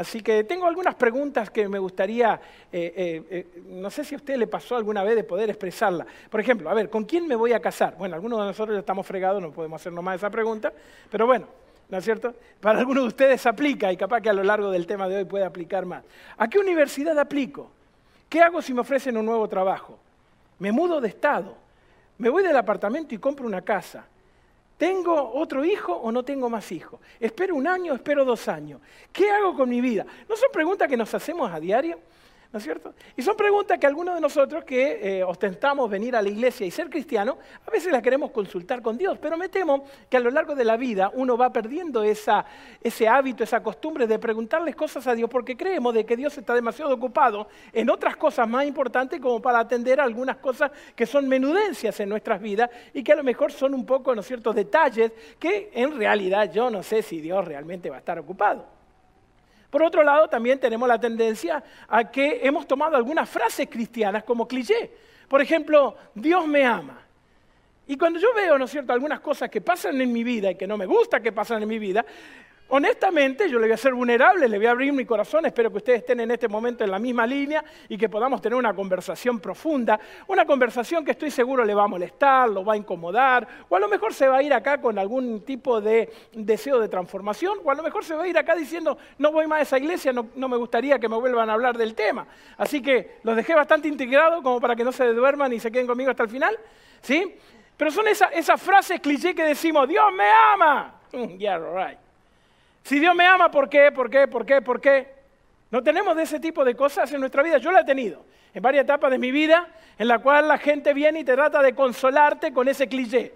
Así que tengo algunas preguntas que me gustaría, eh, eh, eh, no sé si a usted le pasó alguna vez de poder expresarla. Por ejemplo, a ver, ¿con quién me voy a casar? Bueno, algunos de nosotros ya estamos fregados, no podemos hacer nomás esa pregunta, pero bueno, ¿no es cierto? Para algunos de ustedes aplica y capaz que a lo largo del tema de hoy puede aplicar más. ¿A qué universidad aplico? ¿Qué hago si me ofrecen un nuevo trabajo? ¿Me mudo de estado? ¿Me voy del apartamento y compro una casa? ¿Tengo otro hijo o no tengo más hijos? ¿Espero un año o espero dos años? ¿Qué hago con mi vida? ¿No son preguntas que nos hacemos a diario? ¿No es cierto? Y son preguntas que algunos de nosotros que eh, ostentamos venir a la iglesia y ser cristiano, a veces las queremos consultar con Dios, pero me temo que a lo largo de la vida uno va perdiendo ese hábito, esa costumbre de preguntarles cosas a Dios porque creemos de que Dios está demasiado ocupado en otras cosas más importantes como para atender algunas cosas que son menudencias en nuestras vidas y que a lo mejor son un poco, ¿no es cierto?, detalles que en realidad yo no sé si Dios realmente va a estar ocupado. Por otro lado, también tenemos la tendencia a que hemos tomado algunas frases cristianas como cliché. Por ejemplo, Dios me ama. Y cuando yo veo, ¿no es cierto?, algunas cosas que pasan en mi vida y que no me gusta que pasan en mi vida, Honestamente, yo le voy a ser vulnerable, le voy a abrir mi corazón, espero que ustedes estén en este momento en la misma línea y que podamos tener una conversación profunda, una conversación que estoy seguro le va a molestar, lo va a incomodar, o a lo mejor se va a ir acá con algún tipo de deseo de transformación, o a lo mejor se va a ir acá diciendo, no voy más a esa iglesia, no, me gustaría que me vuelvan a hablar del tema. Así que los dejé bastante integrados como para que no se duerman y se queden conmigo hasta el final, ¿sí? Pero son esas frases cliché que decimos, Dios me ama. Yeah, right. Si Dios me ama, ¿por qué? ¿Por qué? ¿Por qué? ¿Por qué? No tenemos de ese tipo de cosas en nuestra vida. Yo la he tenido en varias etapas de mi vida en la cual la gente viene y te trata de consolarte con ese cliché.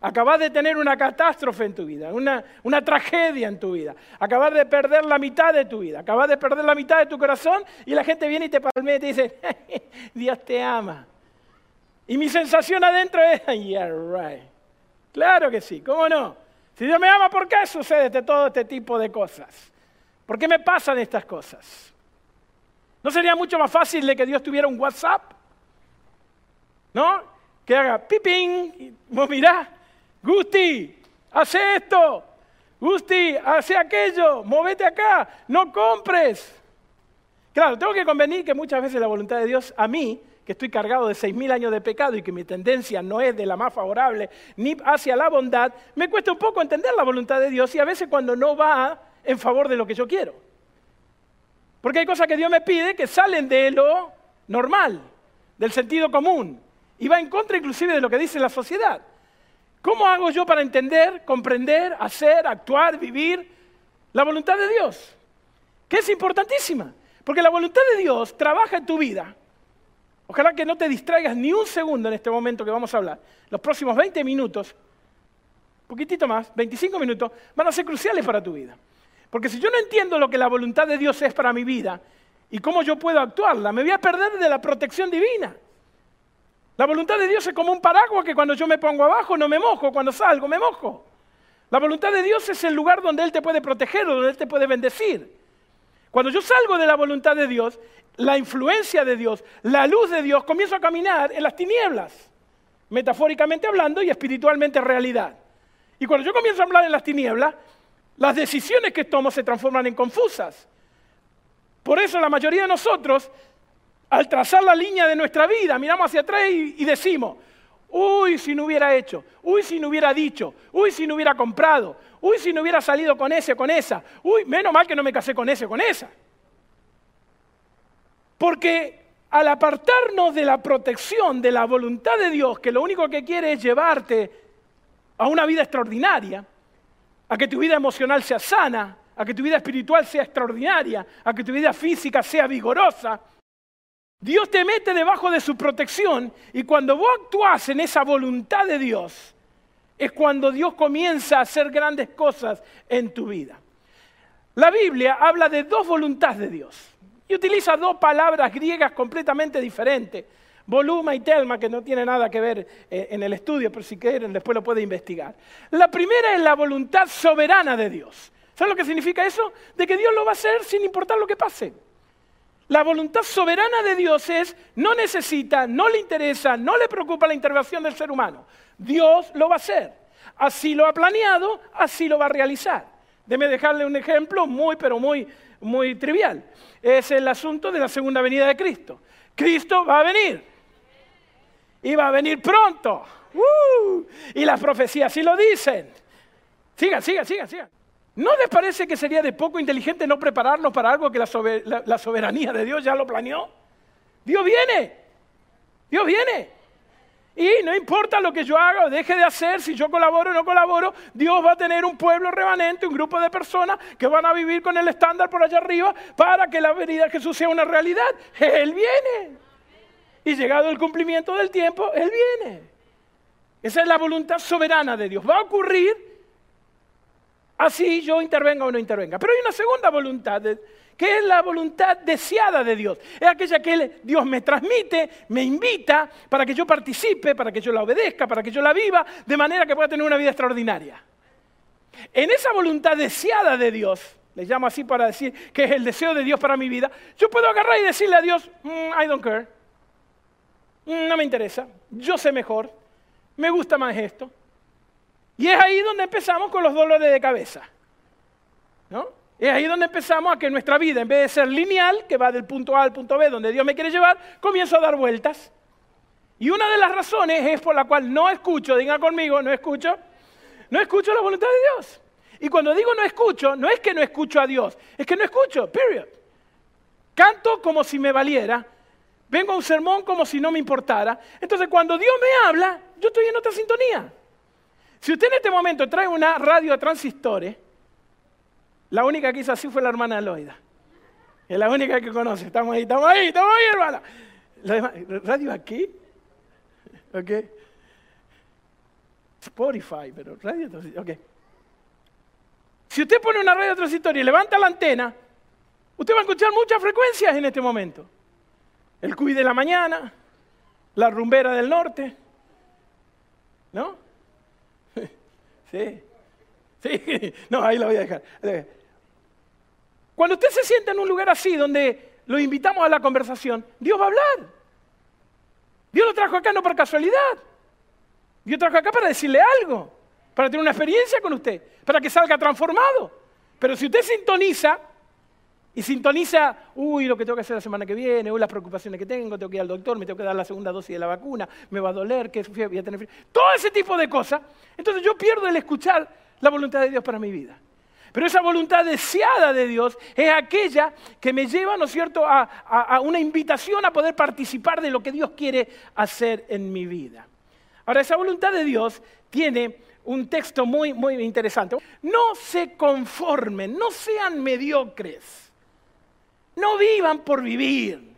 Acabas de tener una catástrofe en tu vida, una, una, tragedia en tu vida. Acabas de perder la mitad de tu vida. Acabas de perder la mitad de tu corazón y la gente viene y te palmea y te dice, Dios te ama. Y mi sensación adentro es, yeah, right. Claro que sí, ¿cómo no? Si Dios me ama, ¿por qué sucede este, todo este tipo de cosas? ¿Por qué me pasan estas cosas? ¿No sería mucho más fácil de que Dios tuviera un WhatsApp? ¿No? Que haga pipín, vos mirá, Gusti, hace esto, Gusti, hace aquello, movete acá, no compres. Claro, tengo que convenir que muchas veces la voluntad de Dios a mí que estoy cargado de seis mil años de pecado y que mi tendencia no es de la más favorable ni hacia la bondad, me cuesta un poco entender la voluntad de Dios y a veces cuando no va en favor de lo que yo quiero. Porque hay cosas que Dios me pide que salen de lo normal, del sentido común, y va en contra inclusive de lo que dice la sociedad. ¿Cómo hago yo para entender, comprender, hacer, actuar, vivir la voluntad de Dios? Que es importantísima, porque la voluntad de Dios trabaja en tu vida Ojalá que no te distraigas ni un segundo en este momento que vamos a hablar. Los próximos 20 minutos, poquitito más, 25 minutos, van a ser cruciales para tu vida. Porque si yo no entiendo lo que la voluntad de Dios es para mi vida y cómo yo puedo actuarla, me voy a perder de la protección divina. La voluntad de Dios es como un paraguas que cuando yo me pongo abajo no me mojo, cuando salgo me mojo. La voluntad de Dios es el lugar donde Él te puede proteger, donde Él te puede bendecir. Cuando yo salgo de la voluntad de Dios, la influencia de Dios, la luz de Dios, comienzo a caminar en las tinieblas, metafóricamente hablando y espiritualmente realidad. Y cuando yo comienzo a hablar en las tinieblas, las decisiones que tomo se transforman en confusas. Por eso la mayoría de nosotros, al trazar la línea de nuestra vida, miramos hacia atrás y, decimos, uy, si no hubiera hecho, uy, si no hubiera dicho, uy, si no hubiera comprado, uy, si no hubiera salido con ese, con esa, uy, menos mal que no me casé con ese, con esa. Porque al apartarnos de la protección, de la voluntad de Dios, que lo único que quiere es llevarte a una vida extraordinaria, a que tu vida emocional sea sana, a que tu vida espiritual sea extraordinaria, a que tu vida física sea vigorosa, Dios te mete debajo de su protección y cuando vos actúas en esa voluntad de Dios, es cuando Dios comienza a hacer grandes cosas en tu vida. La Biblia habla de dos voluntades de Dios. Y utiliza dos palabras griegas completamente diferentes. Voluma y telma, que no tiene nada que ver eh, en el estudio, pero si quieren después lo puede investigar. La primera es la voluntad soberana de Dios. ¿Saben lo que significa eso? De que Dios lo va a hacer sin importar lo que pase. La voluntad soberana de Dios es, no necesita, no le interesa, no le preocupa la intervención del ser humano. Dios lo va a hacer. Así lo ha planeado, así lo va a realizar. Déme dejarle un ejemplo muy, pero muy muy trivial. Es el asunto de la segunda venida de Cristo. Cristo va a venir. Y va a venir pronto. ¡Uh! Y las profecías sí lo dicen. Sigan, sigan, sigan, sigan. ¿No les parece que sería de poco inteligente no prepararnos para algo que la, soberanía de Dios ya lo planeó? Dios viene. Dios viene. Y no importa lo que yo haga o deje de hacer, si yo colaboro o no colaboro, Dios va a tener un pueblo remanente, un grupo de personas que van a vivir con el estándar por allá arriba para que la venida de Jesús sea una realidad. Él viene. Y llegado el cumplimiento del tiempo, Él viene. Esa es la voluntad soberana de Dios. Va a ocurrir así yo intervenga o no intervenga. Pero hay una segunda voluntad, que es la voluntad deseada de Dios. Es aquella que Dios me transmite, me invita para que yo participe, para que yo la obedezca, para que yo la viva, de manera que pueda tener una vida extraordinaria. En esa voluntad deseada de Dios, le llamo así para decir que es el deseo de Dios para mi vida, yo puedo agarrar y decirle a Dios, mm, I don't care, mm, no me interesa, yo sé mejor, me gusta más esto. Y es ahí donde empezamos con los dolores de cabeza. ¿No? Es ahí donde empezamos a que nuestra vida, en vez de ser lineal, que va del punto A al punto B, donde Dios me quiere llevar, comienzo a dar vueltas. Y una de las razones es por la cual no escucho, diga conmigo, no escucho, no escucho la voluntad de Dios. Y cuando digo no escucho, no es que no escucho a Dios, es que no escucho, period. Canto como si me valiera, vengo a un sermón como si no me importara. Entonces cuando Dios me habla, yo estoy en otra sintonía. Si usted en este momento trae una radio a transistores, la única que hizo así fue la hermana Loida. Es la única que conoce. Estamos ahí, estamos ahí, estamos ahí, hermana. ¿Radio aquí? ¿Ok? Spotify, pero radio transistor. Ok. Si usted pone una radio transistor y levanta la antena, usted va a escuchar muchas frecuencias en este momento. El cuy de la mañana, la rumbera del norte, ¿no? Sí. No, ahí lo voy a dejar. Cuando usted se sienta en un lugar así, donde lo invitamos a la conversación, Dios va a hablar. Dios lo trajo acá no por casualidad. Dios trajo acá para decirle algo, para tener una experiencia con usted, para que salga transformado. Pero si usted sintoniza y sintoniza, uy, lo que tengo que hacer la semana que viene, uy, las preocupaciones que tengo, tengo que ir al doctor, me tengo que dar la segunda dosis de la vacuna, me va a doler, que voy a tener frío. Todo ese tipo de cosas. Entonces yo pierdo el escuchar la voluntad de Dios para mi vida. Pero esa voluntad deseada de Dios es aquella que me lleva, ¿no es cierto?, a, a, una invitación a poder participar de lo que Dios quiere hacer en mi vida. Ahora, esa voluntad de Dios tiene un texto muy, muy interesante. No se conformen, no sean mediocres. No vivan por vivir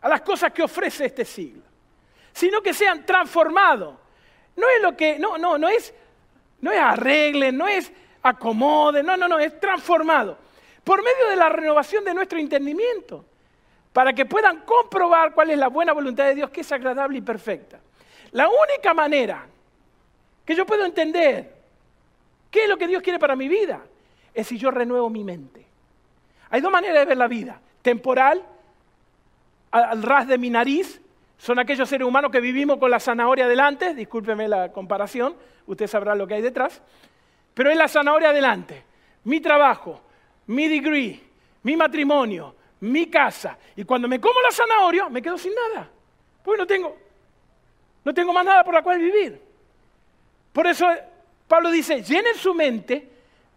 a las cosas que ofrece este siglo, sino que sean transformados. No es lo que, no, no, no es, no es arreglen, no es acomoden, no, no, no, es transformado. Por medio de la renovación de nuestro entendimiento, para que puedan comprobar cuál es la buena voluntad de Dios, que es agradable y perfecta. La única manera que yo puedo entender qué es lo que Dios quiere para mi vida es si yo renuevo mi mente. Hay dos maneras de ver la vida. Temporal, al ras de mi nariz, son aquellos seres humanos que vivimos con la zanahoria delante, discúlpeme la comparación, usted sabrá lo que hay detrás, pero es la zanahoria delante. Mi trabajo, mi degree, mi matrimonio, mi casa. Y cuando me como la zanahoria, me quedo sin nada. Porque no tengo, no tengo más nada por la cual vivir. Por eso Pablo dice, llenen su mente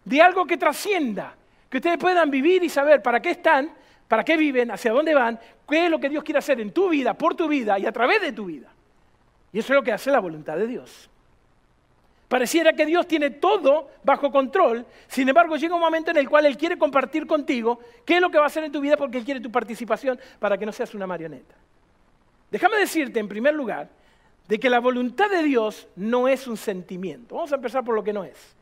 de algo que trascienda, que ustedes puedan vivir y saber para qué están, para qué viven, hacia dónde van, qué es lo que Dios quiere hacer en tu vida, por tu vida y a través de tu vida. Y eso es lo que hace la voluntad de Dios. Pareciera que Dios tiene todo bajo control, sin embargo llega un momento en el cual Él quiere compartir contigo qué es lo que va a hacer en tu vida porque Él quiere tu participación para que no seas una marioneta. Déjame decirte en primer lugar de que la voluntad de Dios no es un sentimiento. Vamos a empezar por lo que no es.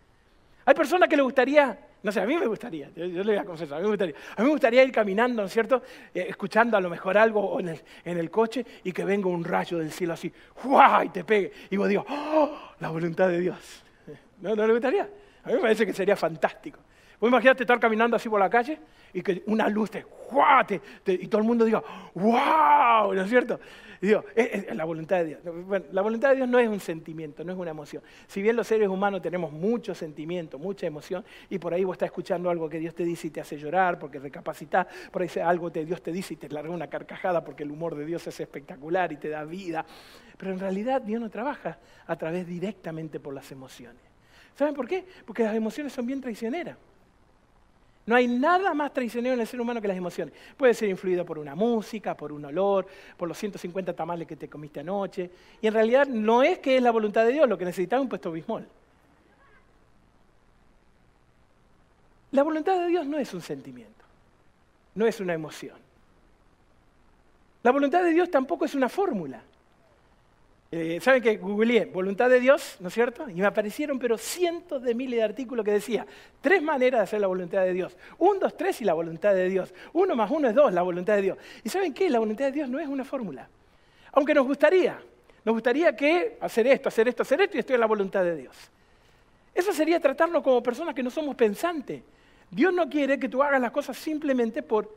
Hay personas que le gustaría, no sé, a mí me gustaría, yo, le voy a confesar, a mí me gustaría, a mí me gustaría ir caminando, ¿no es cierto? Eh, escuchando a lo mejor algo en el, en el, coche y que venga un rayo del cielo así, ¡guau! y te pegue. Y vos digo, ¡oh! La voluntad de Dios. ¿No, ¿No le gustaría? A mí me parece que sería fantástico. Vos imaginate estar caminando así por la calle y que una luz te, y todo el mundo diga, ¡wow! ¿No es cierto? Y digo, es, la voluntad de Dios. Bueno, la voluntad de Dios no es un sentimiento, no es una emoción. Si bien los seres humanos tenemos mucho sentimiento, mucha emoción, y por ahí vos estás escuchando algo que Dios te dice y te hace llorar porque recapacitas, por ahí algo que Dios te dice y te larga una carcajada porque el humor de Dios es espectacular y te da vida. Pero en realidad Dios no trabaja a través directamente por las emociones. ¿Saben por qué? Porque las emociones son bien traicioneras. No hay nada más traicionero en el ser humano que las emociones. Puede ser influido por una música, por un olor, por los 150 tamales que te comiste anoche. Y en realidad no es que es la voluntad de Dios, lo que necesitaba es un puesto bismol. La voluntad de Dios no es un sentimiento, no es una emoción. La voluntad de Dios tampoco es una fórmula. Eh, ¿Saben que googleé voluntad de Dios, ¿no es cierto? Y me aparecieron, pero cientos de miles de artículos que decía tres maneras de hacer la voluntad de Dios. Un, dos, tres y la voluntad de Dios. Uno más uno es dos, la voluntad de Dios. ¿Y saben qué? La voluntad de Dios no es una fórmula. Aunque nos gustaría, nos gustaría que hacer esto, hacer esto, hacer esto y estoy en la voluntad de Dios. Eso sería tratarnos como personas que no somos pensantes. Dios no quiere que tú hagas las cosas simplemente por,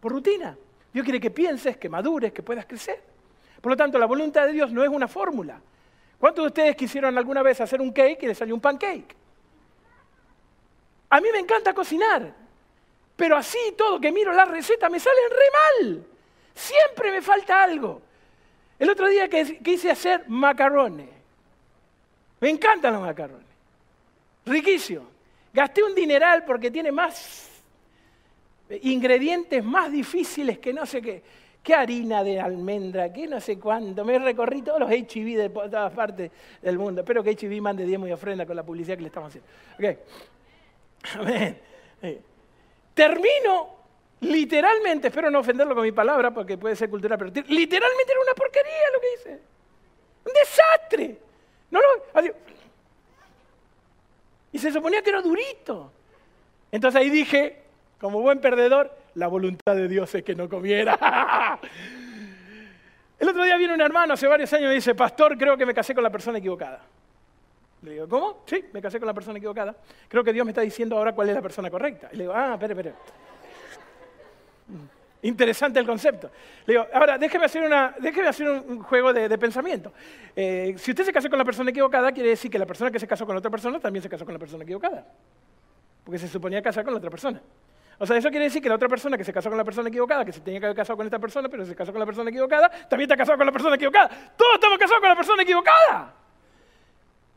por rutina. Dios quiere que pienses, que madures, que puedas crecer. Por lo tanto, la voluntad de Dios no es una fórmula. ¿Cuántos de ustedes quisieron alguna vez hacer un cake y les salió un pancake? A mí me encanta cocinar, pero así todo que miro la receta me salen re mal. Siempre me falta algo. El otro día que quise hacer macarrones. Me encantan los macarrones. Riquísimo. Gasté un dineral porque tiene más ingredientes más difíciles que no sé qué qué harina de almendra, qué no sé cuánto. Me recorrí todos los HIV de todas partes del mundo. Espero que HIV mande diezmo y ofrenda con la publicidad que le estamos haciendo. Amén. Termino literalmente, espero no ofenderlo con mi palabra porque puede ser cultural, pero literalmente era una porquería lo que hice. Un desastre. No y se suponía que era durito. Entonces ahí dije, como buen perdedor, la voluntad de Dios es que no comiera. El otro día viene un hermano hace varios años y dice, pastor, creo que me casé con la persona equivocada. Le digo, ¿cómo? Sí, me casé con la persona equivocada. Creo que Dios me está diciendo ahora cuál es la persona correcta. Y le digo, ah, espere, espere. Interesante el concepto. Le digo, ahora déjeme hacer, una, déjeme hacer un juego de, pensamiento. Eh, si usted se casó con la persona equivocada, quiere decir que la persona que se casó con otra persona también se casó con la persona equivocada. Porque se suponía casar con la otra persona. O sea, eso quiere decir que la otra persona que se casó con la persona equivocada, que se tenía que haber casado con esta persona, pero se casó con la persona equivocada, también está casado con la persona equivocada. Todos estamos casados con la persona equivocada.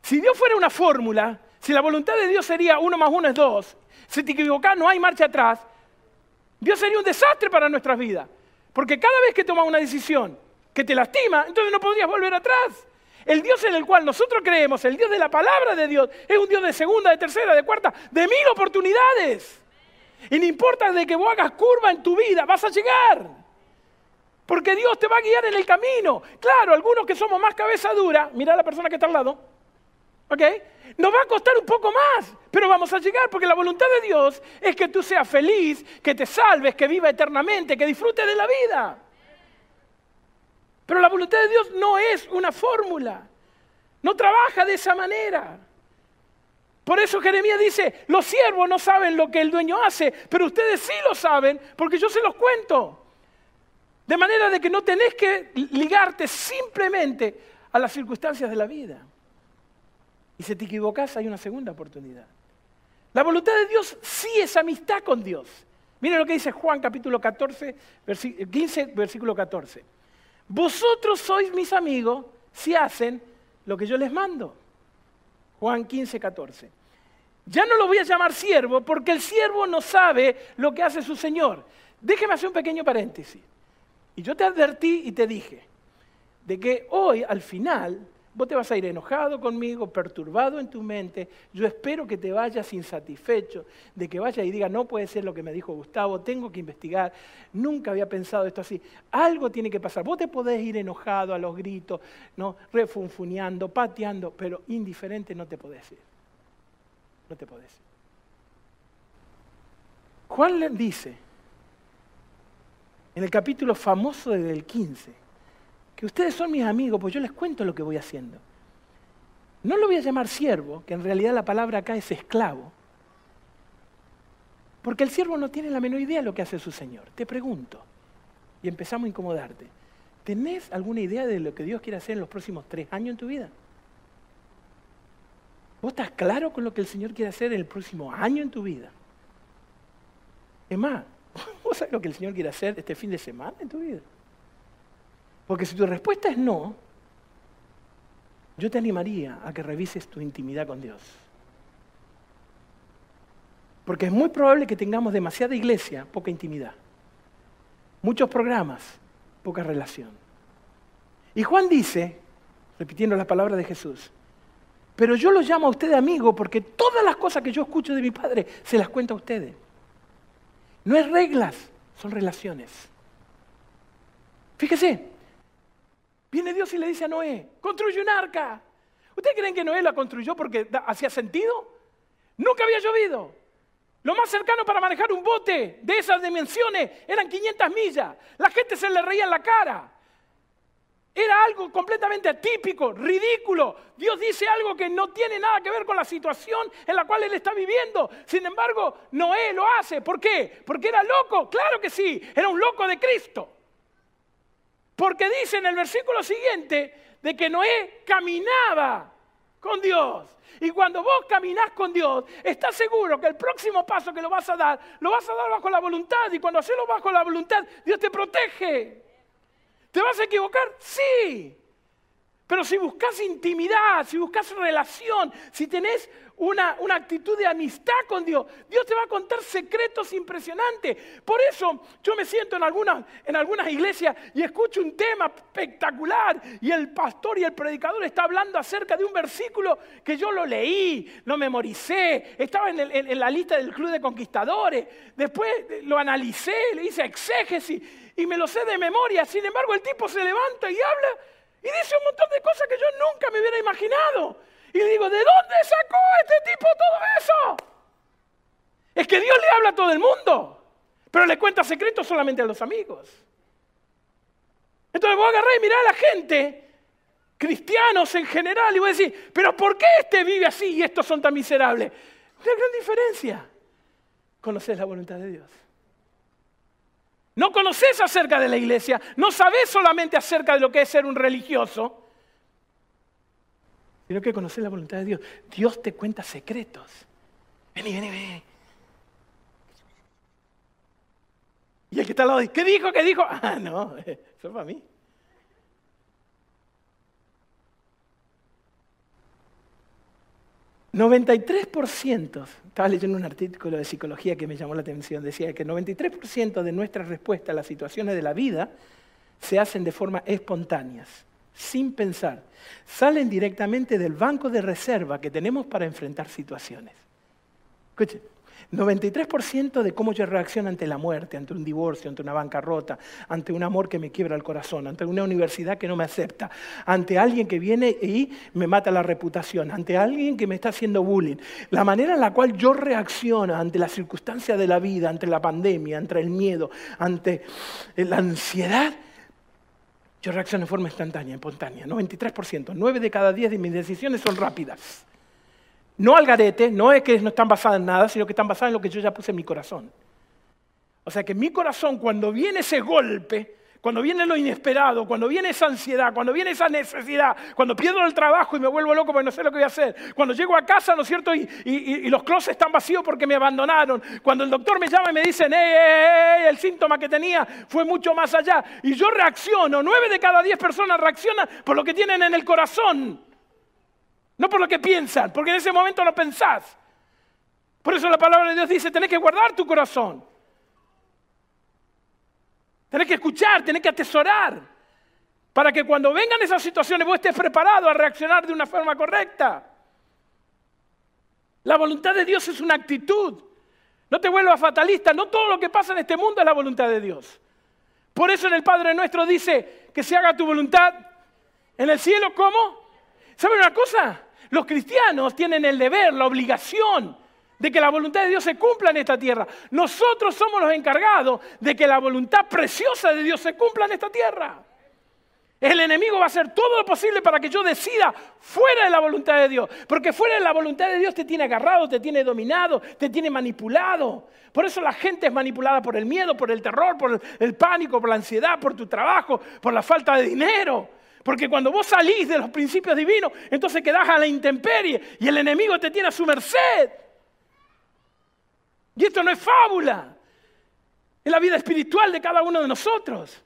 Si Dios fuera una fórmula, si la voluntad de Dios sería uno más uno es dos, si te equivocas no hay marcha atrás, Dios sería un desastre para nuestras vidas. Porque cada vez que tomas una decisión que te lastima, entonces no podrías volver atrás. El Dios en el cual nosotros creemos, el Dios de la palabra de Dios, es un Dios de segunda, de tercera, de cuarta, de mil oportunidades. Y no importa de que vos hagas curva en tu vida, vas a llegar. Porque Dios te va a guiar en el camino. Claro, algunos que somos más cabeza dura, mira a la persona que está al lado, ¿ok? Nos va a costar un poco más, pero vamos a llegar porque la voluntad de Dios es que tú seas feliz, que te salves, que viva eternamente, que disfrutes de la vida. Pero la voluntad de Dios no es una fórmula, no trabaja de esa manera. Por eso Jeremías dice, los siervos no saben lo que el dueño hace, pero ustedes sí lo saben porque yo se los cuento. De manera de que no tenés que ligarte simplemente a las circunstancias de la vida. Y si te equivocas hay una segunda oportunidad. La voluntad de Dios sí es amistad con Dios. Miren lo que dice Juan capítulo 14, 15, versículo 14. Vosotros sois mis amigos si hacen lo que yo les mando. Juan 15, 14. Ya no lo voy a llamar siervo porque el siervo no sabe lo que hace su Señor. Déjeme hacer un pequeño paréntesis. Y yo te advertí y te dije de que hoy, al final, vos te vas a ir enojado conmigo, perturbado en tu mente. Yo espero que te vayas insatisfecho, de que vayas y digas, no puede ser lo que me dijo Gustavo, tengo que investigar, nunca había pensado esto así. Algo tiene que pasar. Vos te podés ir enojado a los gritos, ¿no? refunfuneando, pateando, pero indiferente no te podés ir. No te podés ir. Juan le dice, en el capítulo famoso del 15, que ustedes son mis amigos, pues yo les cuento lo que voy haciendo. No lo voy a llamar siervo, que en realidad la palabra acá es esclavo. Porque el siervo no tiene la menor idea de lo que hace su Señor. Te pregunto, y empezamos a incomodarte, ¿tenés alguna idea de lo que Dios quiere hacer en los próximos tres años en tu vida? ¿Vos estás claro con lo que el Señor quiere hacer en el próximo año en tu vida? Es más, ¿vos sabés lo que el Señor quiere hacer este fin de semana en tu vida? Porque si tu respuesta es no, yo te animaría a que revises tu intimidad con Dios. Porque es muy probable que tengamos demasiada iglesia, poca intimidad. Muchos programas, poca relación. Y Juan dice, repitiendo las palabras de Jesús, pero yo lo llamo a ustedes amigo porque todas las cosas que yo escucho de mi padre se las cuento a ustedes. No es reglas, son relaciones. Fíjese, viene Dios y le dice a Noé, construye un arca. ¿Ustedes creen que Noé la construyó porque hacía sentido? Nunca había llovido. Lo más cercano para manejar un bote de esas dimensiones eran 500 millas. La gente se le reía en la cara. Era algo completamente atípico, ridículo. Dios dice algo que no tiene nada que ver con la situación en la cual él está viviendo. Sin embargo, Noé lo hace. ¿Por qué? Porque era loco. Claro que sí, era un loco de Cristo. Porque dice en el versículo siguiente de que Noé caminaba con Dios. Y cuando vos caminás con Dios, estás seguro que el próximo paso que lo vas a dar, lo vas a dar bajo la voluntad. Y cuando hacerlo bajo la voluntad, Dios te protege. ¿Te vas a equivocar? Sí. Pero si buscas intimidad, si buscas relación, si tenés una, actitud de amistad con Dios, Dios te va a contar secretos impresionantes. Por eso yo me siento en algunas, en algunas iglesias y escucho un tema espectacular y el pastor y el predicador está hablando acerca de un versículo que yo lo leí, lo memoricé, estaba en, en la lista del club de conquistadores, después lo analicé, le hice exégesis y me lo sé de memoria. Sin embargo, el tipo se levanta y habla y dice un montón de cosas que yo nunca me hubiera imaginado. Y le digo, ¿de dónde sacó este tipo todo eso? Es que Dios le habla a todo el mundo, pero le cuenta secretos solamente a los amigos. Entonces voy a agarrar y mirar a la gente, cristianos en general, y voy a decir, pero ¿por qué este vive así y estos son tan miserables? Una gran diferencia. Conocer la voluntad de Dios. No conoces acerca de la iglesia, no sabes solamente acerca de lo que es ser un religioso, sino que conoces la voluntad de Dios. Dios te cuenta secretos. Vení, vení, vení. Y el que está al lado dice, ¿qué dijo? ¿Qué dijo? Ah, no, eso es para mí. 93%, estaba leyendo un artículo de psicología que me llamó la atención, decía que 93% de nuestras respuestas a las situaciones de la vida se hacen de forma espontánea, sin pensar. Salen directamente del banco de reserva que tenemos para enfrentar situaciones. Escuchen, 93% de cómo yo reacciono ante la muerte, ante un divorcio, ante una bancarrota, ante un amor que me quiebra el corazón, ante una universidad que no me acepta, ante alguien que viene y me mata la reputación, ante alguien que me está haciendo bullying. La manera en la cual yo reacciono ante las circunstancias de la vida, ante la pandemia, ante el miedo, ante la ansiedad, yo reacciono de forma instantánea, espontánea, 93%. 9 de cada 10 de mis decisiones son rápidas. No al garete, no es que no están basadas en nada, sino que están basadas en lo que yo ya puse en mi corazón. O sea que mi corazón, cuando viene ese golpe, cuando viene lo inesperado, cuando viene esa ansiedad, cuando viene esa necesidad, cuando pierdo el trabajo y me vuelvo loco porque no sé lo que voy a hacer, cuando llego a casa, ¿no es cierto? Y, los closets están vacíos porque me abandonaron, cuando el doctor me llama y me dice, ¡eh, el síntoma que tenía fue mucho más allá! Y yo reacciono, nueve de cada diez personas reaccionan por lo que tienen en el corazón. No por lo que piensan, porque en ese momento no pensás. Por eso la palabra de Dios dice, tenés que guardar tu corazón. Tenés que escuchar, tenés que atesorar. Para que cuando vengan esas situaciones vos estés preparado a reaccionar de una forma correcta. La voluntad de Dios es una actitud. No te vuelvas fatalista. No todo lo que pasa en este mundo es la voluntad de Dios. Por eso en el Padre nuestro dice que se haga tu voluntad en el cielo. ¿Cómo? ¿Saben una cosa? Los cristianos tienen el deber, la obligación de que la voluntad de Dios se cumpla en esta tierra. Nosotros somos los encargados de que la voluntad preciosa de Dios se cumpla en esta tierra. El enemigo va a hacer todo lo posible para que yo decida fuera de la voluntad de Dios. Porque fuera de la voluntad de Dios te tiene agarrado, te tiene dominado, te tiene manipulado. Por eso la gente es manipulada por el miedo, por el terror, por el pánico, por la ansiedad, por tu trabajo, por la falta de dinero. Porque cuando vos salís de los principios divinos, entonces quedás a la intemperie y el enemigo te tiene a su merced. Y esto no es fábula. Es la vida espiritual de cada uno de nosotros.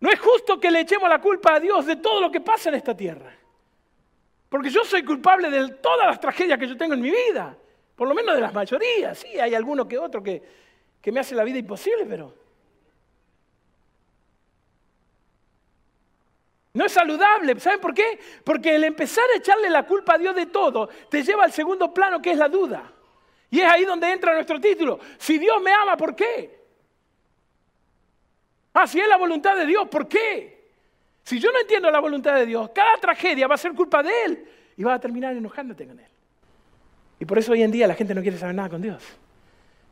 No es justo que le echemos la culpa a Dios de todo lo que pasa en esta tierra. Porque yo soy culpable de todas las tragedias que yo tengo en mi vida. Por lo menos de las mayorías. Sí, hay alguno que otro que, que me hace la vida imposible, pero... No es saludable. ¿Saben por qué? Porque el empezar a echarle la culpa a Dios de todo te lleva al segundo plano que es la duda. Y es ahí donde entra nuestro título. Si Dios me ama, ¿por qué? Ah, si es la voluntad de Dios, ¿por qué? Si yo no entiendo la voluntad de Dios, cada tragedia va a ser culpa de Él y va a terminar enojándote con Él. Y por eso hoy en día la gente no quiere saber nada con Dios.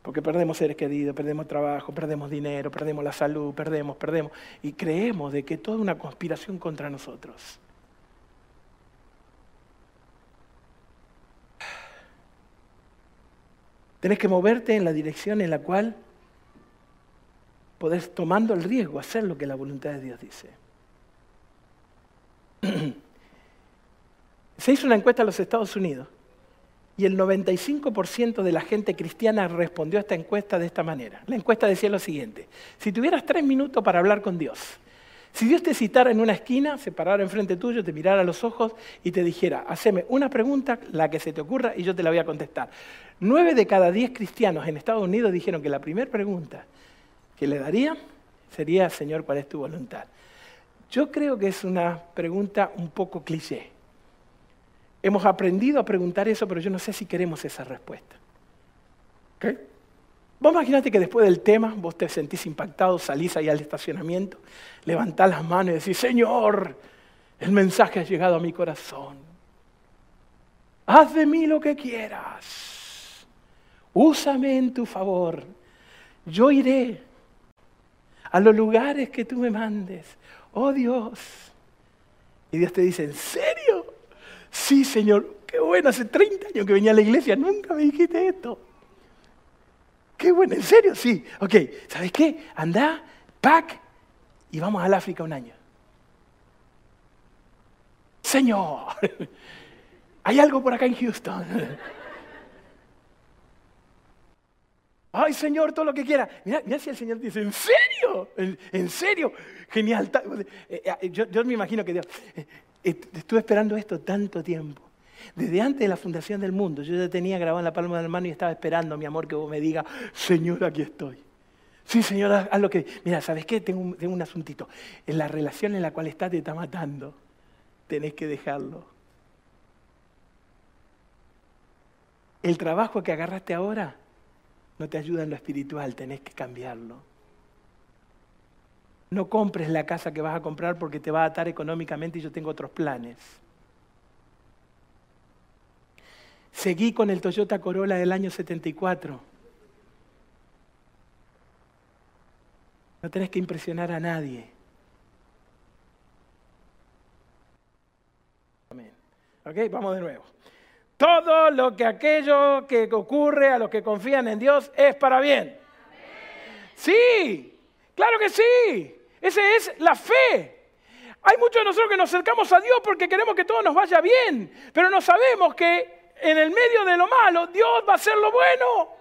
Porque perdemos seres queridos, perdemos trabajo, perdemos dinero, perdemos la salud, perdemos, perdemos. Y creemos de que toda una conspiración contra nosotros. Tenés que moverte en la dirección en la cual podés, tomando el riesgo, hacer lo que la voluntad de Dios dice. Se hizo una encuesta en los Estados Unidos y el 95% de la gente cristiana respondió a esta encuesta de esta manera. La encuesta decía lo siguiente, si tuvieras tres minutos para hablar con Dios, si Dios te citara en una esquina, se parara enfrente tuyo, te mirara a los ojos y te dijera, haceme una pregunta, la que se te ocurra, y yo te la voy a contestar. Nueve de cada diez cristianos en Estados Unidos dijeron que la primera pregunta que le daría sería, Señor, ¿cuál es tu voluntad? Yo creo que es una pregunta un poco cliché. Hemos aprendido a preguntar eso, pero yo no sé si queremos esa respuesta. ¿Okay? Vos imaginate que después del tema vos te sentís impactado, salís ahí al estacionamiento, levantás las manos y decís, Señor, el mensaje ha llegado a mi corazón. Haz de mí lo que quieras. Úsame en tu favor. Yo iré a los lugares que tú me mandes. Oh Dios. Y Dios te dice, ¿en serio? Sí, Señor. Qué bueno, hace 30 años que venía a la iglesia, nunca me dijiste esto. Qué bueno, ¿en serio? Sí. Ok, ¿sabes qué? Anda, pack y vamos al África un año. Señor, hay algo por acá en Houston. Ay, Señor, todo lo que quiera. Mira, mira si el Señor dice, ¿en serio? ¿En, serio? Genial. Eh, eh, yo, me imagino que Dios, estuve esperando esto tanto tiempo. Desde antes de la fundación del mundo, yo ya tenía grabado en la palma de la mano y estaba esperando, mi amor, que vos me digas, Señor, aquí estoy. Sí, Señor, haz lo que... Mira, ¿sabes qué? Tengo un, tengo un asuntito. En la relación en la cual estás te está matando. Tenés que dejarlo. El trabajo que agarraste ahora no te ayuda en lo espiritual, tenés que cambiarlo. No compres la casa que vas a comprar porque te va a atar económicamente y yo tengo otros planes. Seguí con el Toyota Corolla del año 74. No tenés que impresionar a nadie. Amén. ¿Ok? Vamos de nuevo. Todo lo que aquello que ocurre a los que confían en Dios es para bien. Sí, claro que sí. Esa es la fe. Hay muchos de nosotros que nos acercamos a Dios porque queremos que todo nos vaya bien, pero no sabemos que en el medio de lo malo Dios va a hacer lo bueno.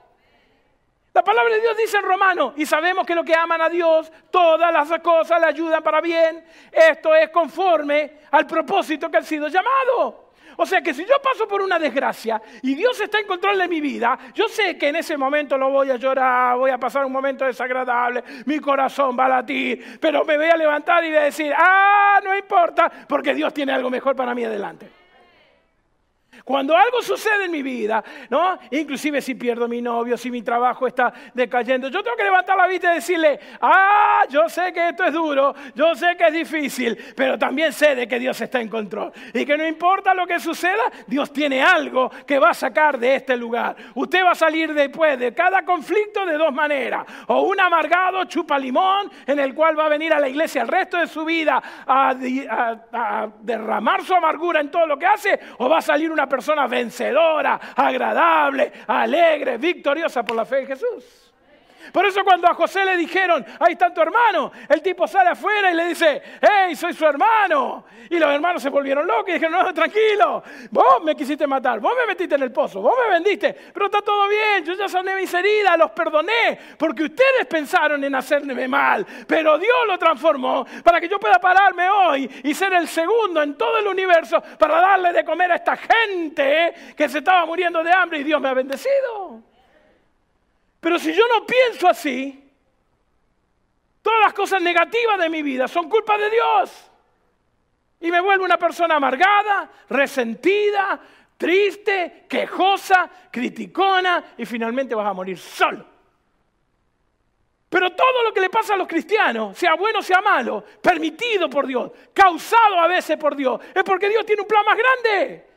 La palabra de Dios dice en Romano, y sabemos que lo que aman a Dios, todas las cosas le ayudan para bien. Esto es conforme al propósito que ha sido llamado. O sea que si yo paso por una desgracia y Dios está en control de mi vida, yo sé que en ese momento lo voy a llorar, voy a pasar un momento desagradable, mi corazón va a latir, pero me voy a levantar y voy a decir, ah, no importa, porque Dios tiene algo mejor para mí adelante. Cuando algo sucede en mi vida, ¿no? Inclusive si pierdo mi novio, si mi trabajo está decayendo, yo tengo que levantar la vista y decirle, ah, yo sé que esto es duro, yo sé que es difícil, pero también sé de que Dios está en control. Y que no importa lo que suceda, Dios tiene algo que va a sacar de este lugar. Usted va a salir después de cada conflicto de dos maneras. O un amargado chupa limón en el cual va a venir a la iglesia el resto de su vida a, a derramar su amargura en todo lo que hace, o va a salir una persona vencedora, agradable, alegre, victoriosa por la fe en Jesús. Por eso cuando a José le dijeron, ahí está tu hermano, el tipo sale afuera y le dice, hey, soy su hermano. Y los hermanos se volvieron locos y dijeron, no, tranquilo, vos me quisiste matar, vos me metiste en el pozo, vos me vendiste, pero está todo bien, yo ya sané mis heridas, los perdoné, porque ustedes pensaron en hacerme mal, pero Dios lo transformó para que yo pueda pararme hoy y ser el segundo en todo el universo para darle de comer a esta gente que se estaba muriendo de hambre y Dios me ha bendecido. Pero si yo no pienso así, todas las cosas negativas de mi vida son culpa de Dios. Y me vuelvo una persona amargada, resentida, triste, quejosa, criticona y finalmente vas a morir solo. Pero todo lo que le pasa a los cristianos, sea bueno sea malo, permitido por Dios, causado a veces por Dios, es porque Dios tiene un plan más grande.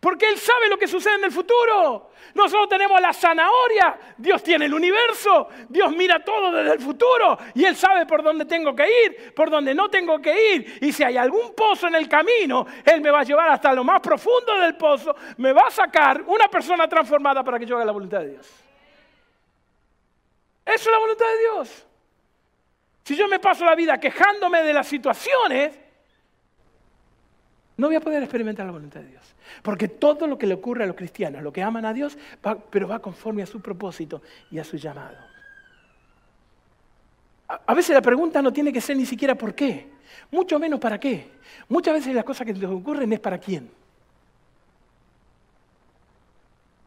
Porque Él sabe lo que sucede en el futuro. Nosotros tenemos la zanahoria, Dios tiene el universo, Dios mira todo desde el futuro y Él sabe por dónde tengo que ir, por dónde no tengo que ir. Y si hay algún pozo en el camino, Él me va a llevar hasta lo más profundo del pozo, me va a sacar una persona transformada para que yo haga la voluntad de Dios. Eso es la voluntad de Dios. Si yo me paso la vida quejándome de las situaciones, no voy a poder experimentar la voluntad de Dios. Porque todo lo que le ocurre a los cristianos, lo que aman a Dios, pero va conforme a su propósito y a su llamado. A, veces la pregunta no tiene que ser ni siquiera por qué, mucho menos para qué. Muchas veces las cosas que les ocurren es para quién.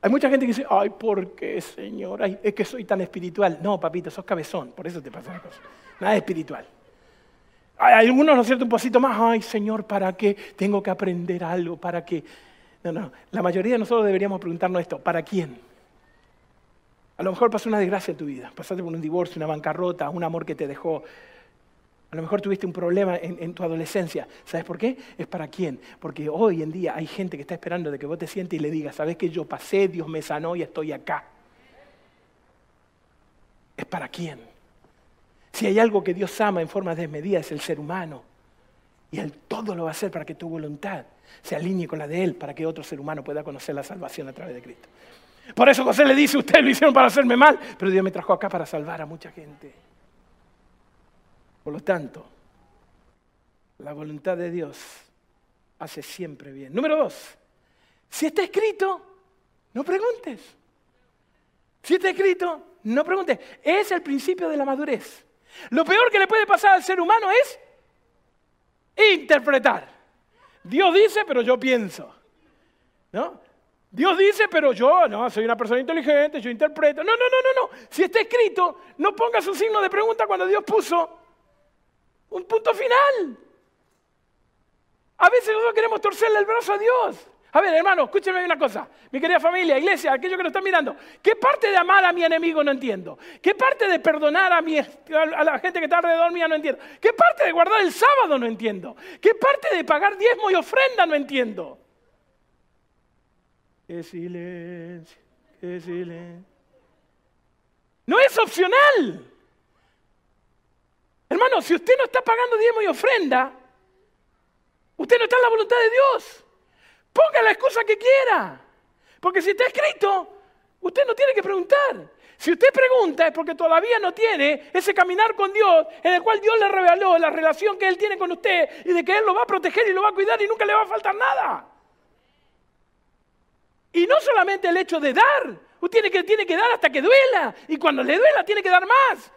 Hay mucha gente que dice, ay, ¿por qué, Señor? es que soy tan espiritual. No, papito, sos cabezón, por eso te pasa la cosa. Nada espiritual. Hay algunos, ¿no es cierto? Un poquito más, ay Señor, ¿para qué tengo que aprender algo? ¿Para qué? No, no, la mayoría de nosotros deberíamos preguntarnos esto, ¿para quién? A lo mejor pasó una desgracia en tu vida, pasaste por un divorcio, una bancarrota, un amor que te dejó. A lo mejor tuviste un problema en, tu adolescencia. ¿Sabes por qué? Es para quién. Porque hoy en día hay gente que está esperando de que vos te sientes y le digas, ¿sabes que yo pasé, Dios me sanó y estoy acá? ¿Es para quién? Si hay algo que Dios ama en forma desmedida es el ser humano. Y Él todo lo va a hacer para que tu voluntad se alinee con la de Él, para que otro ser humano pueda conocer la salvación a través de Cristo. Por eso José le dice, ustedes lo hicieron para hacerme mal, pero Dios me trajo acá para salvar a mucha gente. Por lo tanto, la voluntad de Dios hace siempre bien. Número dos, si está escrito, no preguntes. Si está escrito, no preguntes. Es el principio de la madurez. Lo peor que le puede pasar al ser humano es interpretar. Dios dice, pero yo pienso. ¿No? Dios dice, pero yo, no, soy una persona inteligente, yo interpreto. No, no, no, no, no. Si está escrito, no pongas un signo de pregunta cuando Dios puso un punto final. A veces nosotros queremos torcerle el brazo a Dios. A ver, hermano, escúchenme una cosa. Mi querida familia, iglesia, aquellos que nos están mirando. ¿Qué parte de amar a mi enemigo no entiendo? ¿Qué parte de perdonar a, a la gente que está alrededor mía no entiendo? ¿Qué parte de guardar el sábado no entiendo? ¿Qué parte de pagar diezmo y ofrenda no entiendo? Qué silencio, qué silencio. No es opcional. Hermano, si usted no está pagando diezmo y ofrenda, usted no está en la voluntad de Dios. Ponga la excusa que quiera. Porque si está escrito, usted no tiene que preguntar. Si usted pregunta es porque todavía no tiene ese caminar con Dios en el cual Dios le reveló la relación que Él tiene con usted y de que Él lo va a proteger y lo va a cuidar y nunca le va a faltar nada. Y no solamente el hecho de dar, usted tiene que, tiene que dar hasta que duela y cuando le duela tiene que dar más.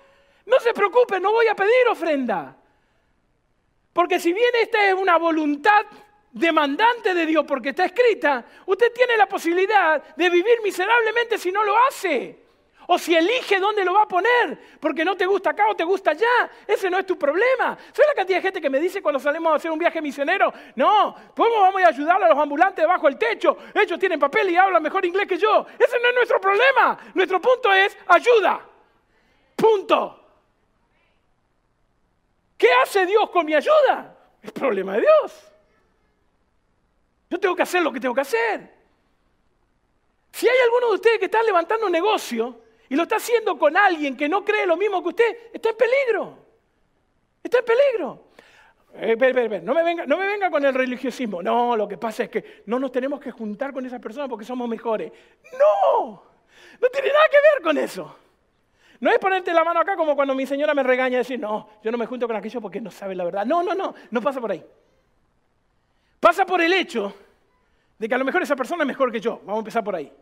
No se preocupe, no voy a pedir ofrenda. Porque si bien esta es una voluntad demandante de Dios porque está escrita, usted tiene la posibilidad de vivir miserablemente si no lo hace. O si elige dónde lo va a poner, porque no te gusta acá o te gusta allá. Ese no es tu problema. ¿Sabes la cantidad de gente que me dice cuando salimos a hacer un viaje misionero? No, ¿cómo vamos a ayudar a los ambulantes debajo del techo? Ellos tienen papel y hablan mejor inglés que yo. Ese no es nuestro problema. Nuestro punto es ayuda. Punto. ¿Qué hace Dios con mi ayuda? Es problema de Dios. Yo tengo que hacer lo que tengo que hacer. Si hay alguno de ustedes que está levantando un negocio y lo está haciendo con alguien que no cree lo mismo que usted, está en peligro. Está en peligro. Eh, ver, ver, ver. No, me venga, no me venga con el religiosismo. No, lo que pasa es que no nos tenemos que juntar con esa persona porque somos mejores. No, no tiene nada que ver con eso. No es ponerte la mano acá como cuando mi señora me regaña y decir, no, yo no me junto con aquello porque no sabe la verdad. No, no, no, no pasa por ahí. Pasa por el hecho de que a lo mejor esa persona es mejor que yo. Vamos a empezar por ahí.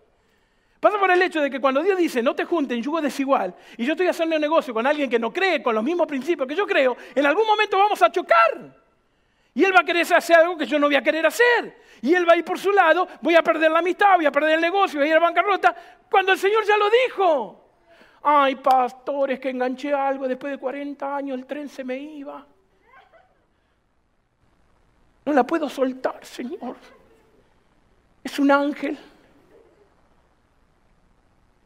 Pasa por el hecho de que cuando Dios dice no te junten yugo desigual y yo estoy haciendo un negocio con alguien que no cree con los mismos principios que yo creo, en algún momento vamos a chocar. Y él va a querer hacer algo que yo no voy a querer hacer. Y él va a ir por su lado, voy a perder la amistad, voy a perder el negocio, voy a ir a bancarrota, cuando el Señor ya lo dijo. Ay, pastores, que enganché algo, después de 40 años el tren se me iba. No la puedo soltar, Señor. Es un ángel.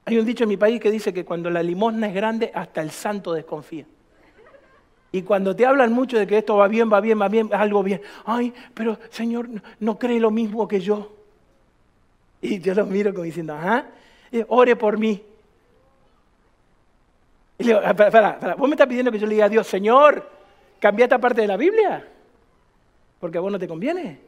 Hay un dicho en mi país que dice que cuando la limosna es grande, hasta el santo desconfía. Y cuando te hablan mucho de que esto va bien, va bien, va bien, algo bien, ay, pero Señor, no cree lo mismo que yo. Y yo los miro como diciendo, ajá, ore por mí. Y le digo, ah, para, ¿vos me estás pidiendo que yo le diga a Dios, Señor, cambia esta parte de la Biblia? Porque a vos no te conviene.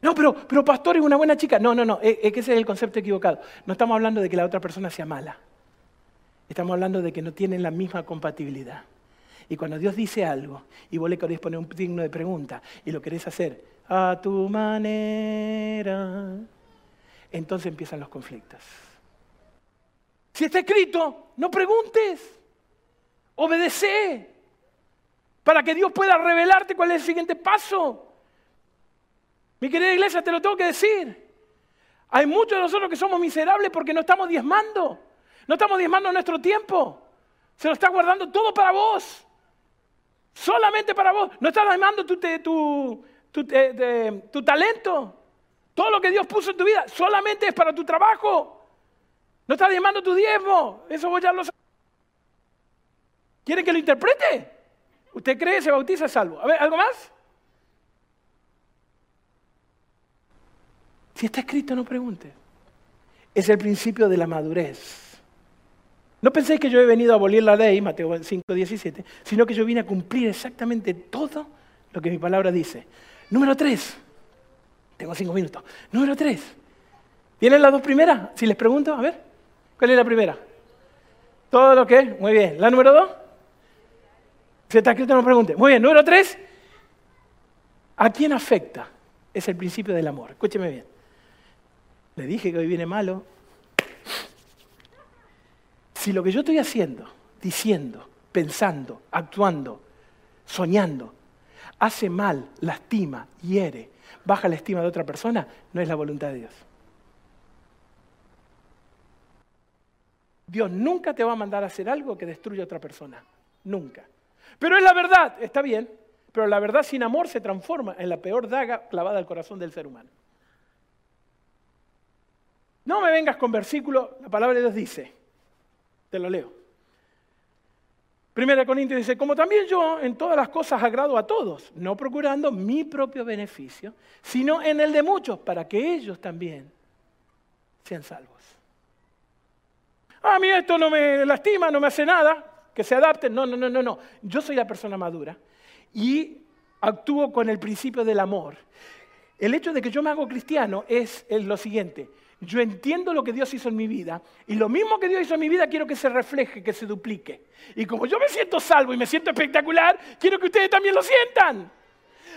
No, pero, pero pastor es una buena chica. No, no, no, es, que ese es el concepto equivocado. No estamos hablando de que la otra persona sea mala. Estamos hablando de que no tienen la misma compatibilidad. Y cuando Dios dice algo y vos le querés poner un signo de pregunta y lo querés hacer a tu manera, entonces empiezan los conflictos. Si está escrito, no preguntes, obedece, para que Dios pueda revelarte cuál es el siguiente paso. Mi querida iglesia, te lo tengo que decir. Hay muchos de nosotros que somos miserables porque no estamos diezmando. No estamos diezmando nuestro tiempo. Se lo está guardando todo para vos. Solamente para vos. No estás diezmando tu, tu, talento. Todo lo que Dios puso en tu vida solamente es para tu trabajo. No estás diezmando tu diezmo. Eso vos ya lo sabes. ¿Quieren que lo interprete? Usted cree, se bautiza, salvo. A ver, ¿algo más? Si está escrito, no pregunte. Es el principio de la madurez. No penséis que yo he venido a abolir la ley, Mateo 5, 17, sino que yo vine a cumplir exactamente todo lo que mi palabra dice. Número tres. Tengo cinco minutos. Número tres. ¿Tienen las dos primeras? Si les pregunto, a ver, ¿cuál es la primera? Todo lo que, muy bien. ¿La número dos? Si está escrito, no pregunte. Muy bien. Número tres. ¿A quién afecta? Es el principio del amor. Escúcheme bien. Le dije que hoy viene malo. Si lo que yo estoy haciendo, diciendo, pensando, actuando, soñando, hace mal, lastima, hiere, baja la estima de otra persona, no es la voluntad de Dios. Dios nunca te va a mandar a hacer algo que destruya a otra persona. Nunca. Pero es la verdad, está bien, pero la verdad sin amor se transforma en la peor daga clavada al corazón del ser humano. No me vengas con versículo, la palabra de Dios dice, te lo leo. Primera Corintios dice, como también yo en todas las cosas agrado a todos, no procurando mi propio beneficio, sino en el de muchos, para que ellos también sean salvos. A mí esto no me lastima, no me hace nada, que se adapten. No, no, no, no, no. Yo soy la persona madura y actúo con el principio del amor. El hecho de que yo me hago cristiano es lo siguiente yo entiendo lo que Dios hizo en mi vida y lo mismo que Dios hizo en mi vida quiero que se refleje, que se duplique. Y como yo me siento salvo y me siento espectacular, quiero que ustedes también lo sientan.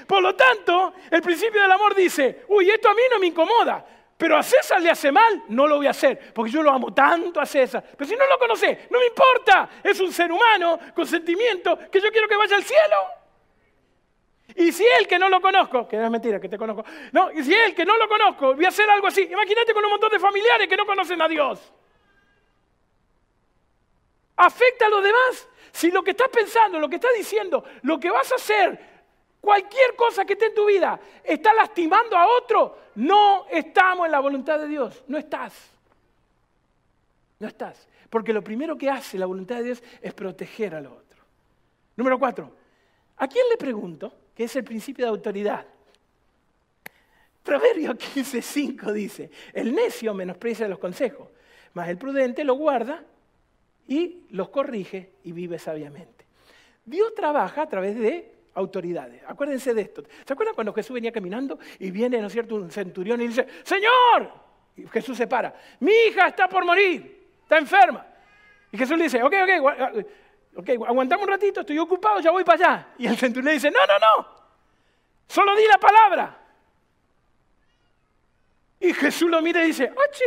Por lo tanto, el principio del amor dice, uy, esto a mí no me incomoda, pero a César le hace mal, no lo voy a hacer, porque yo lo amo tanto a César. Pero si no lo conoce, no me importa, es un ser humano con sentimiento que yo quiero que vaya al cielo. Y si él que no lo conozco, que no es mentira, que te conozco, no, y si él que no lo conozco, voy a hacer algo así, imagínate con un montón de familiares que no conocen a Dios. afecta a los demás. Si lo que estás pensando, lo que estás diciendo, lo que vas a hacer, cualquier cosa que esté en tu vida, está lastimando a otro, no estamos en la voluntad de Dios. No estás. No estás. Porque lo primero que hace la voluntad de Dios es proteger a los otros. Número cuatro, ¿a quién le pregunto? Que es el principio de autoridad. Proverbio 15:5 dice, el necio menosprecia los consejos, mas el prudente lo guarda y los corrige y vive sabiamente. Dios trabaja a través de autoridades. Acuérdense de esto. ¿Se acuerdan cuando Jesús venía caminando y viene, ¿no es cierto?, un centurión y dice, Señor, y Jesús se para, mi hija está por morir, está enferma. Y Jesús le dice, ok, ok, ok, aguantamos un ratito, estoy ocupado, ya voy para allá. Y el centurión dice, no, no, no, solo di la palabra. Y Jesús lo mira y dice, ¡Achi!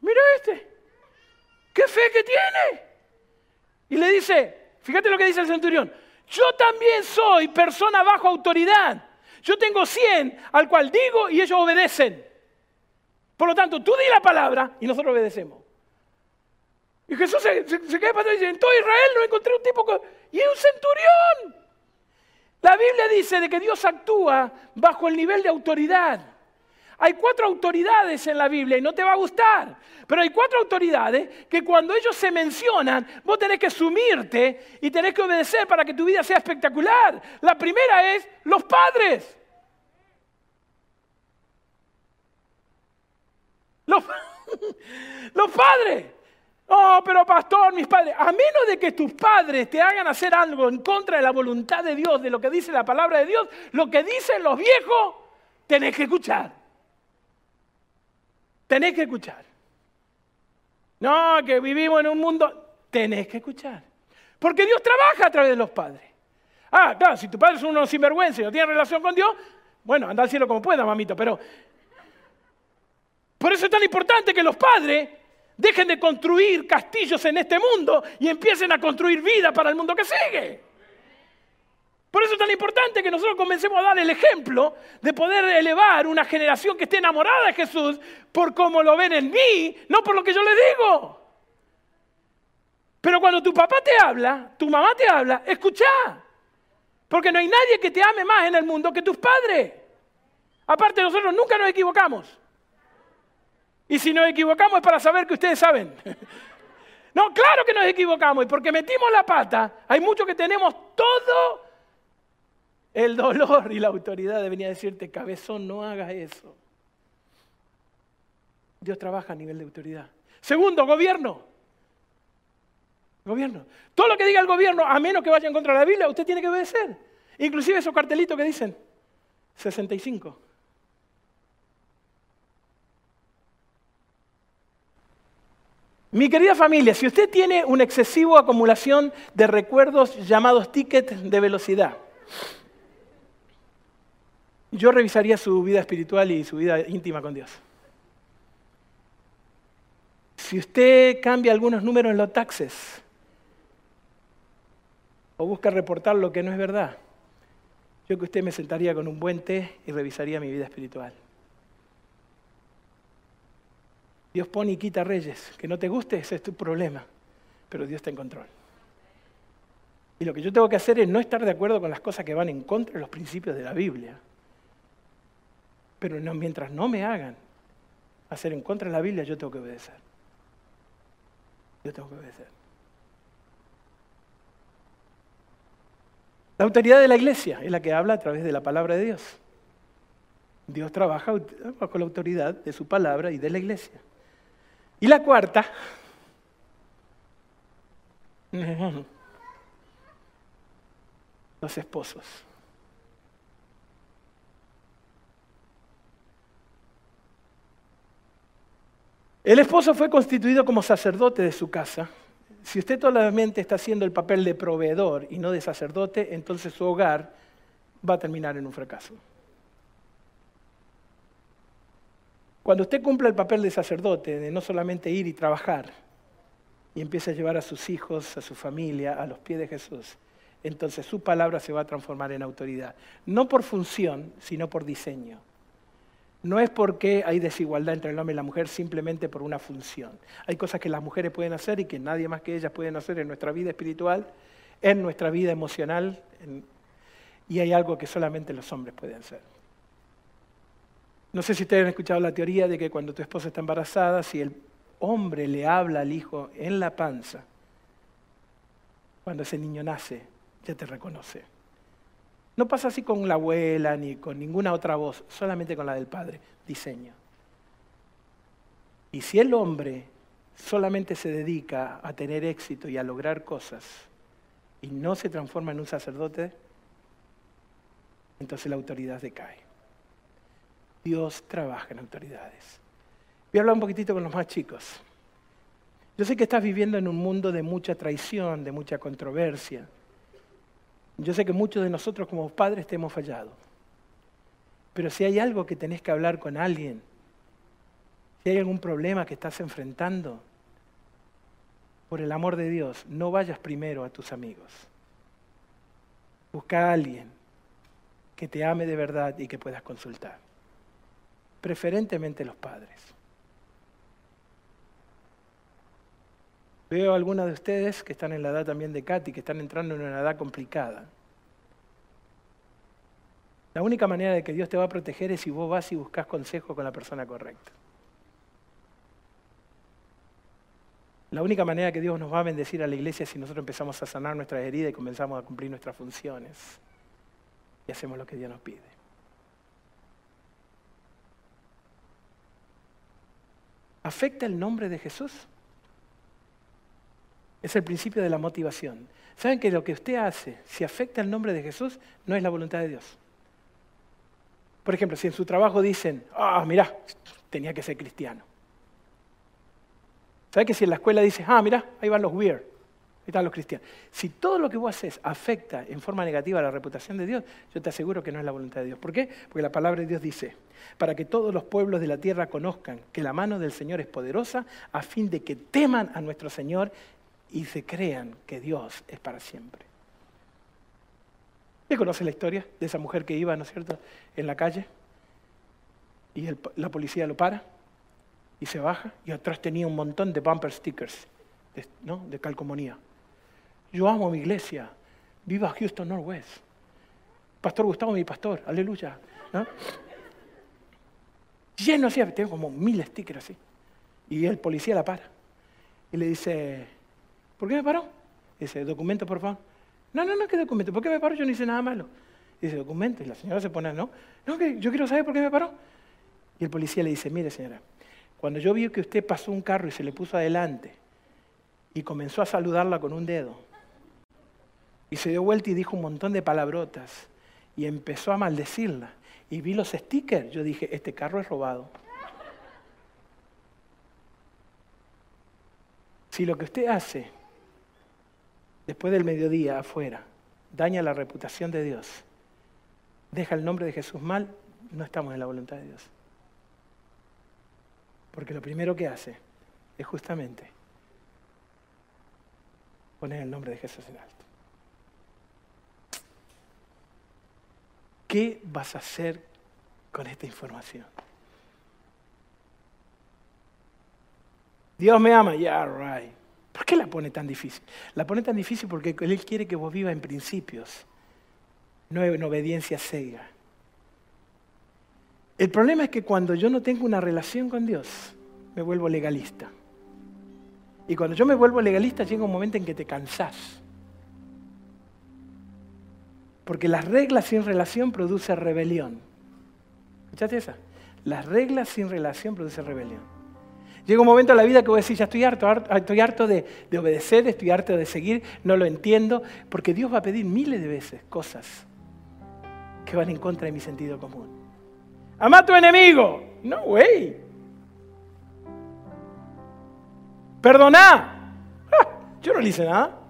Mira este, qué fe que tiene. Y le dice, fíjate lo que dice el centurión, yo también soy persona bajo autoridad. Yo tengo 100 al cual digo y ellos obedecen. Por lo tanto, tú di la palabra y nosotros obedecemos. Y Jesús se, queda para y dice, en todo Israel no encontré un tipo que... Y es un centurión. La Biblia dice de que Dios actúa bajo el nivel de autoridad. Hay cuatro autoridades en la Biblia y no te va a gustar, pero hay cuatro autoridades que cuando ellos se mencionan, vos tenés que sumirte y tenés que obedecer para que tu vida sea espectacular. La primera es los padres. Los, los padres. Oh, pero pastor, mis padres, a menos de que tus padres te hagan hacer algo en contra de la voluntad de Dios, de lo que dice la palabra de Dios, lo que dicen los viejos, tenés que escuchar. Tenés que escuchar. No, que vivimos en un mundo, tenés que escuchar. Porque Dios trabaja a través de los padres. Ah, claro, si tu padre es uno sinvergüenza y no tiene relación con Dios, bueno, anda al cielo como pueda, mamito, pero... Por eso es tan importante que los padres dejen de construir castillos en este mundo y empiecen a construir vida para el mundo que sigue. Por eso es tan importante que nosotros comencemos a dar el ejemplo de poder elevar una generación que esté enamorada de Jesús por cómo lo ven en mí, no por lo que yo le digo. Pero cuando tu papá te habla, tu mamá te habla, escucha. Porque no hay nadie que te ame más en el mundo que tus padres. Aparte, nosotros nunca nos equivocamos. Y si nos equivocamos es para saber que ustedes saben. No, claro que nos equivocamos. Y porque metimos la pata, hay muchos que tenemos todo el dolor y la autoridad de venir a decirte, cabezón, no hagas eso. Dios trabaja a nivel de autoridad. Segundo, gobierno. Gobierno. Todo lo que diga el gobierno, a menos que vaya en contra de la Biblia, usted tiene que obedecer. Inclusive esos cartelitos que dicen 65. Mi querida familia, si usted tiene una excesiva acumulación de recuerdos llamados tickets de velocidad, yo revisaría su vida espiritual y su vida íntima con Dios. Si usted cambia algunos números en los taxes o busca reportar lo que no es verdad, yo que usted me sentaría con un buen té y revisaría mi vida espiritual. Dios pone y quita reyes. Que no te guste, ese es tu problema. Pero Dios está en control. Y lo que yo tengo que hacer es no estar de acuerdo con las cosas que van en contra de los principios de la Biblia. Pero no, mientras no me hagan hacer en contra de la Biblia, yo tengo que obedecer. Yo tengo que obedecer. La autoridad de la iglesia es la que habla a través de la palabra de Dios. Dios trabaja bajo la autoridad de su palabra y de la iglesia. Y la cuarta, los esposos. El esposo fue constituido como sacerdote de su casa. Si usted solamente está haciendo el papel de proveedor y no de sacerdote, entonces su hogar va a terminar en un fracaso. Cuando usted cumple el papel de sacerdote, de no solamente ir y trabajar, y empieza a llevar a sus hijos, a su familia, a los pies de Jesús, entonces su palabra se va a transformar en autoridad. No por función, sino por diseño. No es porque hay desigualdad entre el hombre y la mujer simplemente por una función. Hay cosas que las mujeres pueden hacer y que nadie más que ellas pueden hacer en nuestra vida espiritual, en nuestra vida emocional, y hay algo que solamente los hombres pueden hacer. No sé si ustedes han escuchado la teoría de que cuando tu esposa está embarazada, si el hombre le habla al hijo en la panza, cuando ese niño nace, ya te reconoce. No pasa así con la abuela ni con ninguna otra voz, solamente con la del padre, diseño. Y si el hombre solamente se dedica a tener éxito y a lograr cosas y no se transforma en un sacerdote, entonces la autoridad decae. Dios trabaja en autoridades. Voy a hablar un poquitito con los más chicos. Yo sé que estás viviendo en un mundo de mucha traición, de mucha controversia. Yo sé que muchos de nosotros como padres te hemos fallado. Pero si hay algo que tenés que hablar con alguien, si hay algún problema que estás enfrentando, por el amor de Dios, no vayas primero a tus amigos. Busca a alguien que te ame de verdad y que puedas consultar. Preferentemente los padres. Veo a algunas de ustedes que están en la edad también de Katy, que están entrando en una edad complicada. La única manera de que Dios te va a proteger es si vos vas y buscas consejo con la persona correcta. La única manera que Dios nos va a bendecir a la iglesia es si nosotros empezamos a sanar nuestras heridas y comenzamos a cumplir nuestras funciones y hacemos lo que Dios nos pide. ¿Afecta el nombre de Jesús? Es el principio de la motivación. ¿Saben que lo que usted hace, si afecta el nombre de Jesús, no es la voluntad de Dios? Por ejemplo, si en su trabajo dicen, ah, mira, tenía que ser cristiano. ¿Sabe que si en la escuela dices, ah, mira, ahí van los weird, están los cristianos? Si todo lo que vos haces afecta en forma negativa la reputación de Dios, yo te aseguro que no es la voluntad de Dios. ¿Por qué? Porque la palabra de Dios dice, para que todos los pueblos de la tierra conozcan que la mano del Señor es poderosa, a fin de que teman a nuestro Señor y se crean que Dios es para siempre. ¿Usted conoce la historia de esa mujer que iba, ¿no es cierto?, en la calle y la policía lo para y se baja y atrás tenía un montón de bumper stickers, ¿no?, de calcomanía. Yo amo mi iglesia, viva Houston Northwest. Pastor Gustavo, mi pastor, aleluya. ¿no? Lleno así, tengo como mil stickers así. Y el policía la para y le dice, ¿Por qué me paró? Dice, documento, por favor. No, no, no, ¿qué documento? ¿Por qué me paró? Yo no hice nada malo. Dice, documento. Y la señora se pone, no, no, yo quiero saber por qué me paró. Y el policía le dice, mire señora, cuando yo vi que usted pasó un carro y se le puso adelante y comenzó a saludarla con un dedo, y se dio vuelta y dijo un montón de palabrotas y empezó a maldecirla, y vi los stickers, yo dije, este carro es robado. Si lo que usted hace después del mediodía afuera, daña la reputación de Dios, deja el nombre de Jesús mal, no estamos en la voluntad de Dios. Porque lo primero que hace es justamente poner el nombre de Jesús en alto. ¿Qué vas a hacer con esta información? Dios me ama, yeah, right. ¿Por qué la pone tan difícil? La pone tan difícil porque Él quiere que vos vivas en principios, no en obediencia ciega. El problema es que cuando yo no tengo una relación con Dios, me vuelvo legalista. Y cuando yo me vuelvo legalista llega un momento en que te cansás. Porque las reglas sin relación producen rebelión. ¿Escuchaste esa? Las reglas sin relación producen rebelión. Llega un momento en la vida que voy a decir, ya estoy harto, estoy harto de, obedecer, estoy harto de seguir, no lo entiendo, porque Dios va a pedir miles de veces cosas que van en contra de mi sentido común. Ama a tu enemigo. No, güey. Perdona. Ah, yo no le hice nada.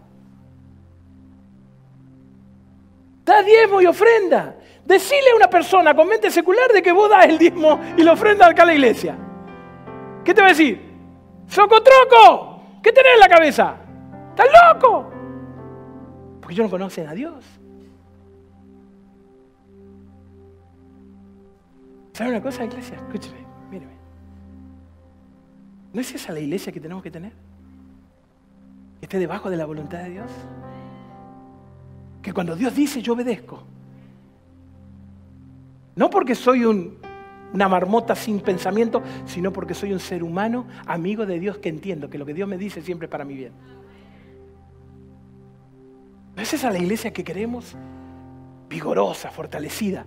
Da diezmo y ofrenda. Decile a una persona con mente secular de que vos das el diezmo y la ofrenda acá a la iglesia. ¿Qué te va a decir? ¡Socotroco! ¿Qué tenés en la cabeza? ¿Estás loco? Porque ellos no conocen a Dios. ¿Sabe una cosa, iglesia? Escúcheme, míreme. ¿No es esa la iglesia que tenemos que tener? Que esté debajo de la voluntad de Dios. Que cuando Dios dice, yo obedezco. No porque soy una marmota sin pensamiento, sino porque soy un ser humano, amigo de Dios, que entiendo que lo que Dios me dice siempre es para mi bien. ¿No es esa la iglesia que queremos? Vigorosa, fortalecida,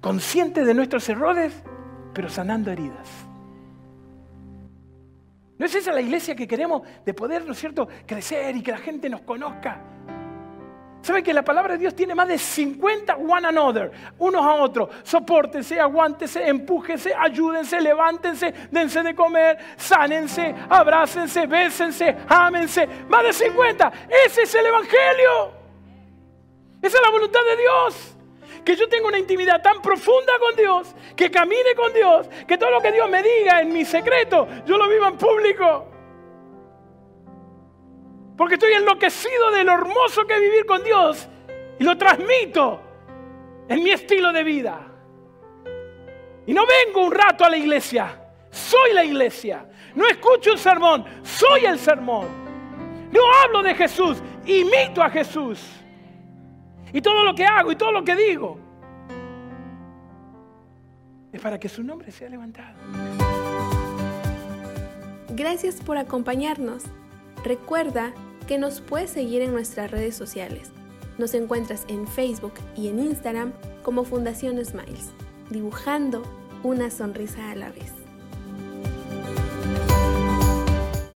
consciente de nuestros errores, pero sanando heridas. ¿No es esa la iglesia que queremos de poder, ¿no es cierto?, crecer y que la gente nos conozca ¿Saben que la palabra de Dios tiene más de 50 one another, unos a otros? Sopórtense, aguántense, empújense, ayúdense, levántense, dense de comer, sánense, abrácense, bésense, ámense. Más de 50. Ese es el Evangelio. Esa es la voluntad de Dios. Que yo tenga una intimidad tan profunda con Dios, que camine con Dios, que todo lo que Dios me diga en mi secreto, yo lo viva en público. Porque estoy enloquecido de lo hermoso que es vivir con Dios y lo transmito en mi estilo de vida. Y no vengo un rato a la iglesia, soy la iglesia. No escucho un sermón, soy el sermón. No hablo de Jesús, imito a Jesús. Y todo lo que hago y todo lo que digo es para que su nombre sea levantado. Gracias por acompañarnos. Recuerda que nos puedes seguir en nuestras redes sociales. Nos encuentras en Facebook y en Instagram como Fundación Smiles, dibujando una sonrisa a la vez.